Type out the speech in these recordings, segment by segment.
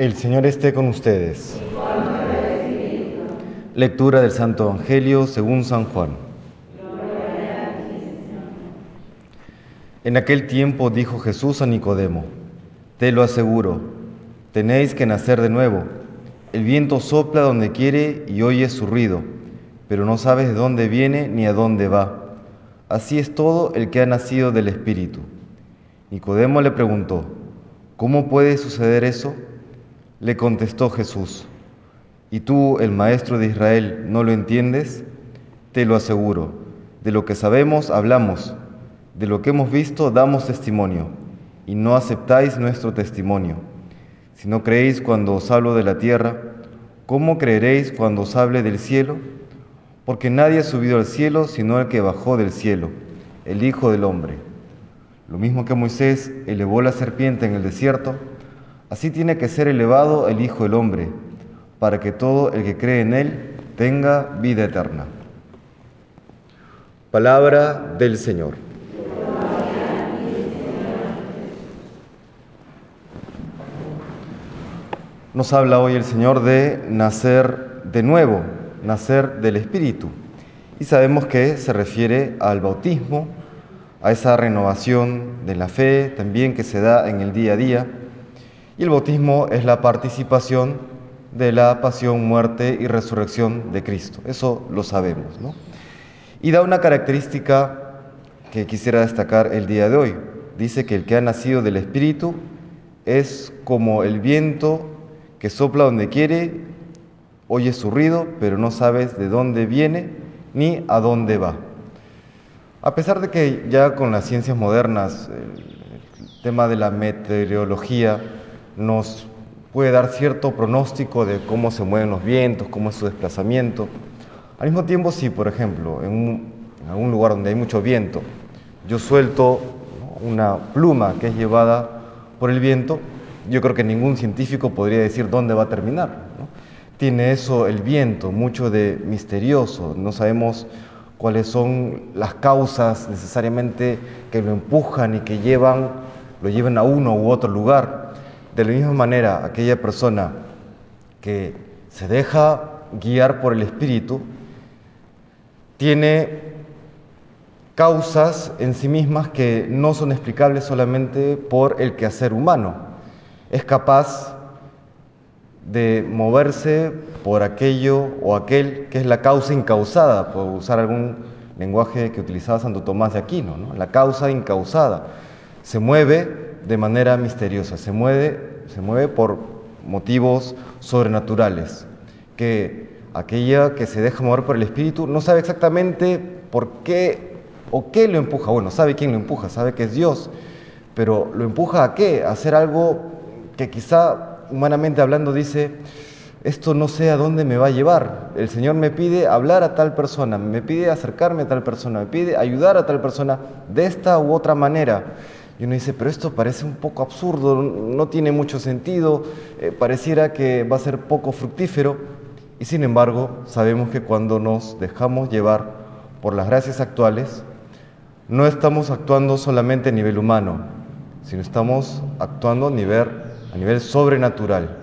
El Señor esté con ustedes. Lectura del Santo Evangelio según San Juan. En aquel tiempo dijo Jesús a Nicodemo, Te lo aseguro, tenéis que nacer de nuevo. El viento sopla donde quiere y oyes su ruido, pero no sabes de dónde viene ni a dónde va. Así es todo el que ha nacido del Espíritu. Nicodemo le preguntó, ¿cómo puede suceder eso? Le contestó Jesús, ¿y tú, el maestro de Israel, no lo entiendes? Te lo aseguro, de lo que sabemos hablamos, de lo que hemos visto damos testimonio, y no aceptáis nuestro testimonio. Si no creéis cuando os hablo de la tierra, ¿cómo creeréis cuando os hable del cielo? Porque nadie ha subido al cielo sino el que bajó del cielo, el Hijo del Hombre. Lo mismo que Moisés elevó la serpiente en el desierto, Así tiene que ser elevado el Hijo del Hombre, para que todo el que cree en Él tenga vida eterna. Palabra del Señor. Nos habla hoy el Señor de nacer de nuevo, nacer del Espíritu. Y sabemos que se refiere al bautismo, a esa renovación de la fe también que se da en el día a día y el bautismo es la participación de la pasión, muerte y resurrección de Cristo. Eso lo sabemos. ¿no? Y da una característica que quisiera destacar el día de hoy. Dice que el que ha nacido del Espíritu es como el viento que sopla donde quiere, oye su ruido, pero no sabes de dónde viene ni a dónde va. A pesar de que ya con las ciencias modernas, el tema de la meteorología, nos puede dar cierto pronóstico de cómo se mueven los vientos, cómo es su desplazamiento. Al mismo tiempo, si por ejemplo en, un, algún lugar donde hay mucho viento, yo suelto una pluma que es llevada por el viento, yo creo que ningún científico podría decir dónde va a terminar. Tiene eso el viento, mucho de misterioso, no sabemos cuáles son las causas necesariamente que lo empujan y que llevan, lo llevan a uno u otro lugar. De la misma manera, aquella persona que se deja guiar por el Espíritu tiene causas en sí mismas que no son explicables solamente por el quehacer humano. Es capaz de moverse por aquello o aquel que es la causa incausada, por usar algún lenguaje que utilizaba Santo Tomás de Aquino, la causa incausada. Se mueve de manera misteriosa, se mueve, se mueve por motivos sobrenaturales, que aquella que se deja mover por el Espíritu no sabe exactamente por qué o qué lo empuja. Bueno, sabe quién lo empuja, sabe que es Dios, pero lo empuja a qué? A hacer algo que quizá humanamente hablando dice, esto no sé a dónde me va a llevar. El Señor me pide hablar a tal persona, me pide acercarme a tal persona, me pide ayudar a tal persona de esta u otra manera. Y uno dice, pero esto parece un poco absurdo, no tiene mucho sentido, eh, pareciera que va a ser poco fructífero. Y sin embargo, sabemos que cuando nos dejamos llevar por las gracias actuales, no estamos actuando solamente a nivel humano, sino estamos actuando a nivel, a nivel sobrenatural.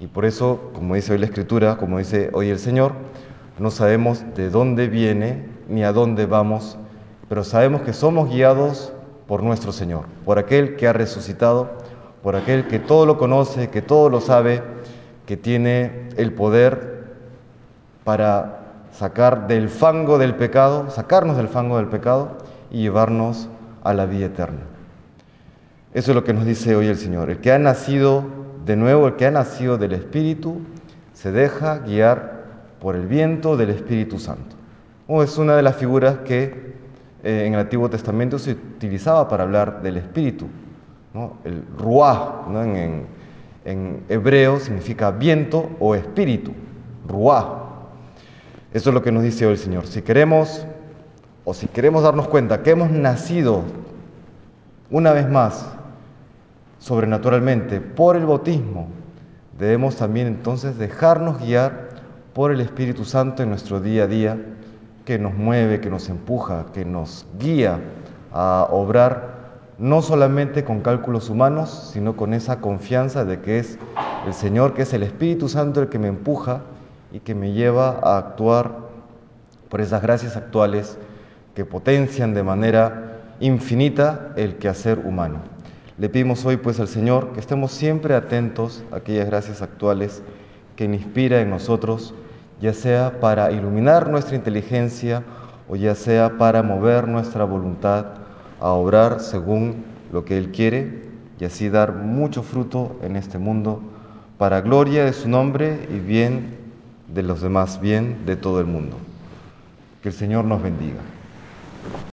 Y por eso, como dice hoy la Escritura, como dice hoy el Señor, no sabemos de dónde viene ni a dónde vamos, pero sabemos que somos guiados por nuestro Señor, por aquel que ha resucitado, por aquel que todo lo conoce, que todo lo sabe, que tiene el poder para sacar del fango del pecado, sacarnos del fango del pecado y llevarnos a la vida eterna. Eso es lo que nos dice hoy el Señor. El que ha nacido de nuevo, el que ha nacido del Espíritu, se deja guiar por el viento del Espíritu Santo. Oh, es una de las figuras que eh, en el Antiguo Testamento se utilizaba para hablar del Espíritu. El ruah en, en, hebreo significa viento o espíritu, ruah. Eso es lo que nos dice hoy el Señor. Si queremos o si queremos darnos cuenta que hemos nacido una vez más sobrenaturalmente por el bautismo, debemos también entonces dejarnos guiar por el Espíritu Santo en nuestro día a día que nos mueve, que nos empuja, que nos guía a obrar no solamente con cálculos humanos, sino con esa confianza de que es el Señor que es el Espíritu Santo el que me empuja y que me lleva a actuar por esas gracias actuales que potencian de manera infinita el quehacer humano. Le pedimos hoy pues al Señor que estemos siempre atentos a aquellas gracias actuales que inspira en nosotros, ya sea para iluminar nuestra inteligencia o ya sea para mover nuestra voluntad a obrar según lo que Él quiere y así dar mucho fruto en este mundo para gloria de su nombre y bien de los demás, bien de todo el mundo. Que el Señor nos bendiga.